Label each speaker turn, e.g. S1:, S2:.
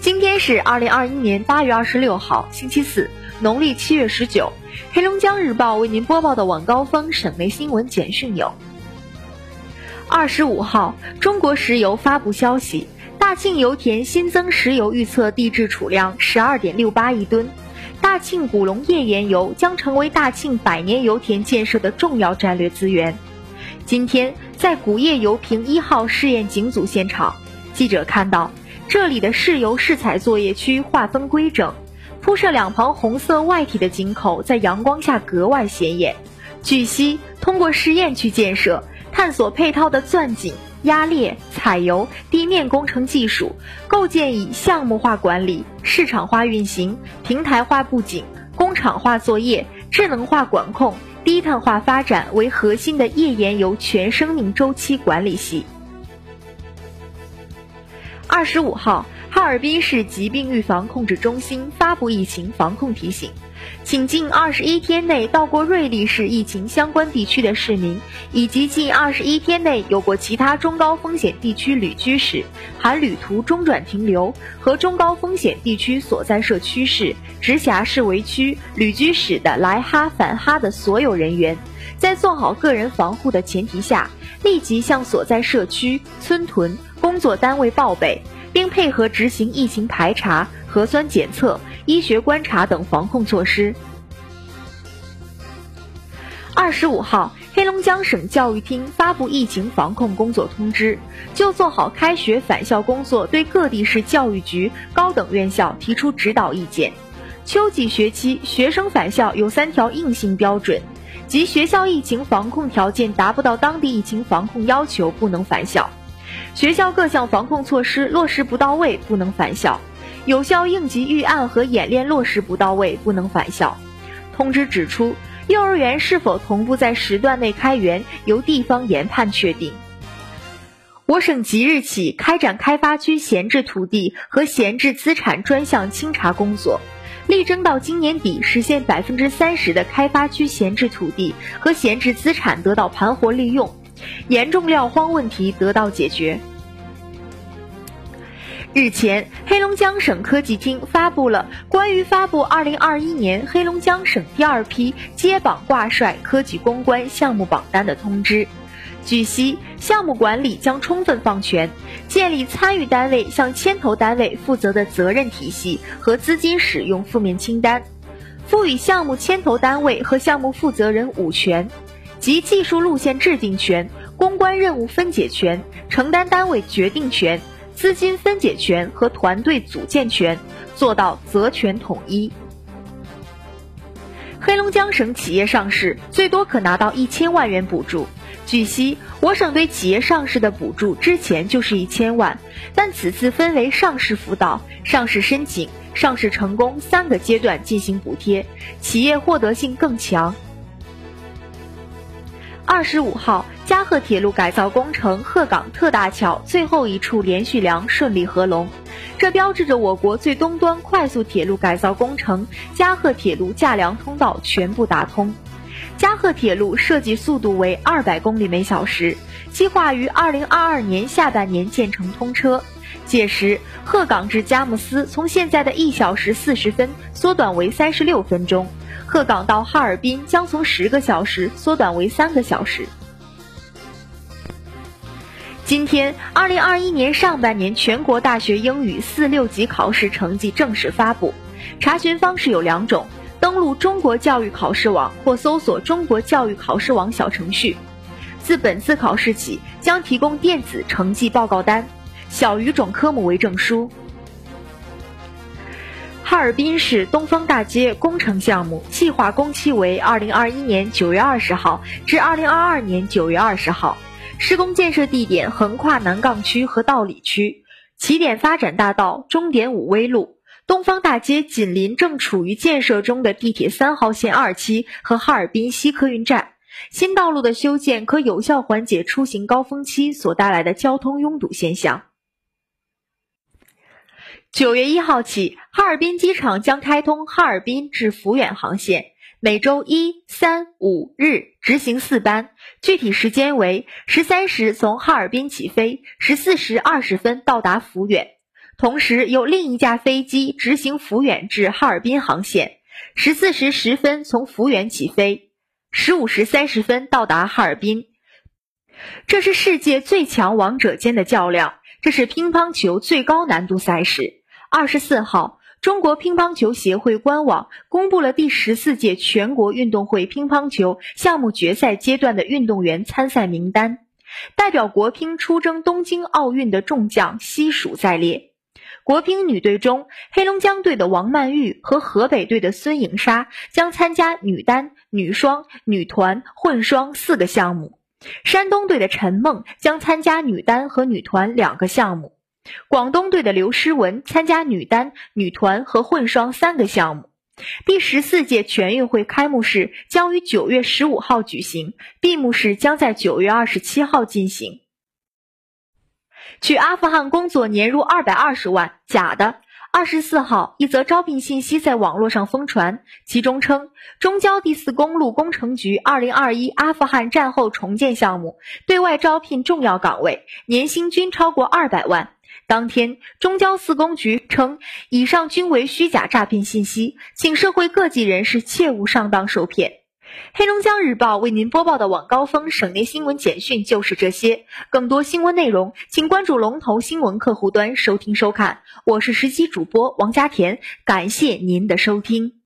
S1: 今天是二零二一年八月二十六号，星期四，农历七月十九。黑龙江日报为您播报的晚高峰省内新闻简讯有：二十五号，中国石油发布消息，大庆油田新增石油预测地质储量十二点六八亿吨，大庆古龙页岩油将成为大庆百年油田建设的重要战略资源。今天，在古页油瓶一号试验井组现场，记者看到。这里的试油试采作业区划分规整，铺设两旁红色外体的井口在阳光下格外显眼。据悉，通过试验区建设，探索配套的钻井、压裂、采油、地面工程技术，构建以项目化管理、市场化运行、平台化布景、工厂化作业、智能化管控、低碳化发展为核心的页岩油全生命周期管理系。二十五号，哈尔滨市疾病预防控制中心发布疫情防控提醒，请近二十一天内到过瑞丽市疫情相关地区的市民，以及近二十一天内有过其他中高风险地区旅居史（含旅途中转停留）和中高风险地区所在社区市、直辖市为区旅居史的来哈返哈的所有人员，在做好个人防护的前提下，立即向所在社区、村屯。工作单位报备，并配合执行疫情排查、核酸检测、医学观察等防控措施。二十五号，黑龙江省教育厅发布疫情防控工作通知，就做好开学返校工作，对各地市教育局、高等院校提出指导意见。秋季学期学生返校有三条硬性标准，即学校疫情防控条件达不到当地疫情防控要求，不能返校。学校各项防控措施落实不到位，不能返校；有效应急预案和演练落实不到位，不能返校。通知指出，幼儿园是否同步在时段内开园，由地方研判确定。我省即日起开展开发区闲置土地和闲置资产专项清查工作，力争到今年底实现百分之三十的开发区闲置土地和闲置资产得到盘活利用。严重撂荒问题得到解决。日前，黑龙江省科技厅发布了关于发布二零二一年黑龙江省第二批接榜挂帅科技攻关项目榜单的通知。据悉，项目管理将充分放权，建立参与单位向牵头单位负责的责任体系和资金使用负面清单，赋予项目牵头单位和项目负责人五权。及技术路线制定权、公关任务分解权、承担单位决定权、资金分解权和团队组建权，做到责权统一。黑龙江省企业上市最多可拿到一千万元补助。据悉，我省对企业上市的补助之前就是一千万，但此次分为上市辅导、上市申请、上市成功三个阶段进行补贴，企业获得性更强。二十五号，嘉贺铁路改造工程鹤岗特大桥最后一处连续梁顺利合龙，这标志着我国最东端快速铁路改造工程嘉贺铁路架梁通道全部打通。嘉贺铁路设计速度为二百公里每小时，计划于二零二二年下半年建成通车。届时，鹤岗至佳木斯从现在的一小时四十分缩短为三十六分钟。鹤岗到哈尔滨将从十个小时缩短为三个小时。今天，二零二一年上半年全国大学英语四六级考试成绩正式发布，查询方式有两种：登录中国教育考试网或搜索中国教育考试网小程序。自本次考试起，将提供电子成绩报告单，小语种科目为证书。哈尔滨市东方大街工程项目计划工期为二零二一年九月二十号至二零二二年九月二十号，施工建设地点横跨南岗区和道里区，起点发展大道，终点武威路。东方大街紧邻正处于建设中的地铁三号线二期和哈尔滨西客运站，新道路的修建可有效缓解出行高峰期所带来的交通拥堵现象。九月一号起，哈尔滨机场将开通哈尔滨至抚远航线，每周一、三、五日执行四班，具体时间为：十三时从哈尔滨起飞，十四时二十分到达抚远。同时有另一架飞机执行福远至哈尔滨航线，十四时十分从福远起飞，十五时三十分到达哈尔滨。这是世界最强王者间的较量，这是乒乓球最高难度赛事。二十四号，中国乒乓球协会官网公布了第十四届全国运动会乒乓球项目决赛阶段的运动员参赛名单，代表国乒出征东京奥运的众将悉数在列。国乒女队中，黑龙江队的王曼玉和河北队的孙颖莎将参加女单、女双、女团、混双四个项目。山东队的陈梦将参加女单和女团两个项目，广东队的刘诗雯参加女单、女团和混双三个项目。第十四届全运会开幕式将于九月十五号举行，闭幕式将在九月二十七号进行。去阿富汗工作年入二百二十万，假的。二十四号，一则招聘信息在网络上疯传，其中称中交第四公路工程局二零二一阿富汗战后重建项目对外招聘重要岗位，年薪均超过二百万。当天，中交四公局称以上均为虚假诈骗信息，请社会各级人士切勿上当受骗。黑龙江日报为您播报的晚高峰省内新闻简讯就是这些。更多新闻内容，请关注龙头新闻客户端收听收看。我是实习主播王佳田，感谢您的收听。